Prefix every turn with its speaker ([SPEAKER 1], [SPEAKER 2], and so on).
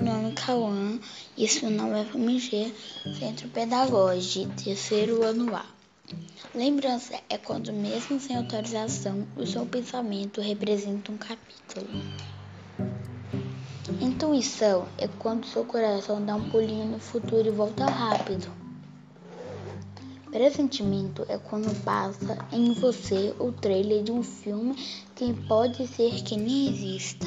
[SPEAKER 1] meu nome é Cauã e esse nome é FMG, Centro Pedagógico, terceiro ano A. Lembrança é quando, mesmo sem autorização, o seu pensamento representa um capítulo. Intuição é quando seu coração dá um pulinho no futuro e volta rápido. Presentimento é quando passa em você o trailer de um filme que pode ser que nem exista.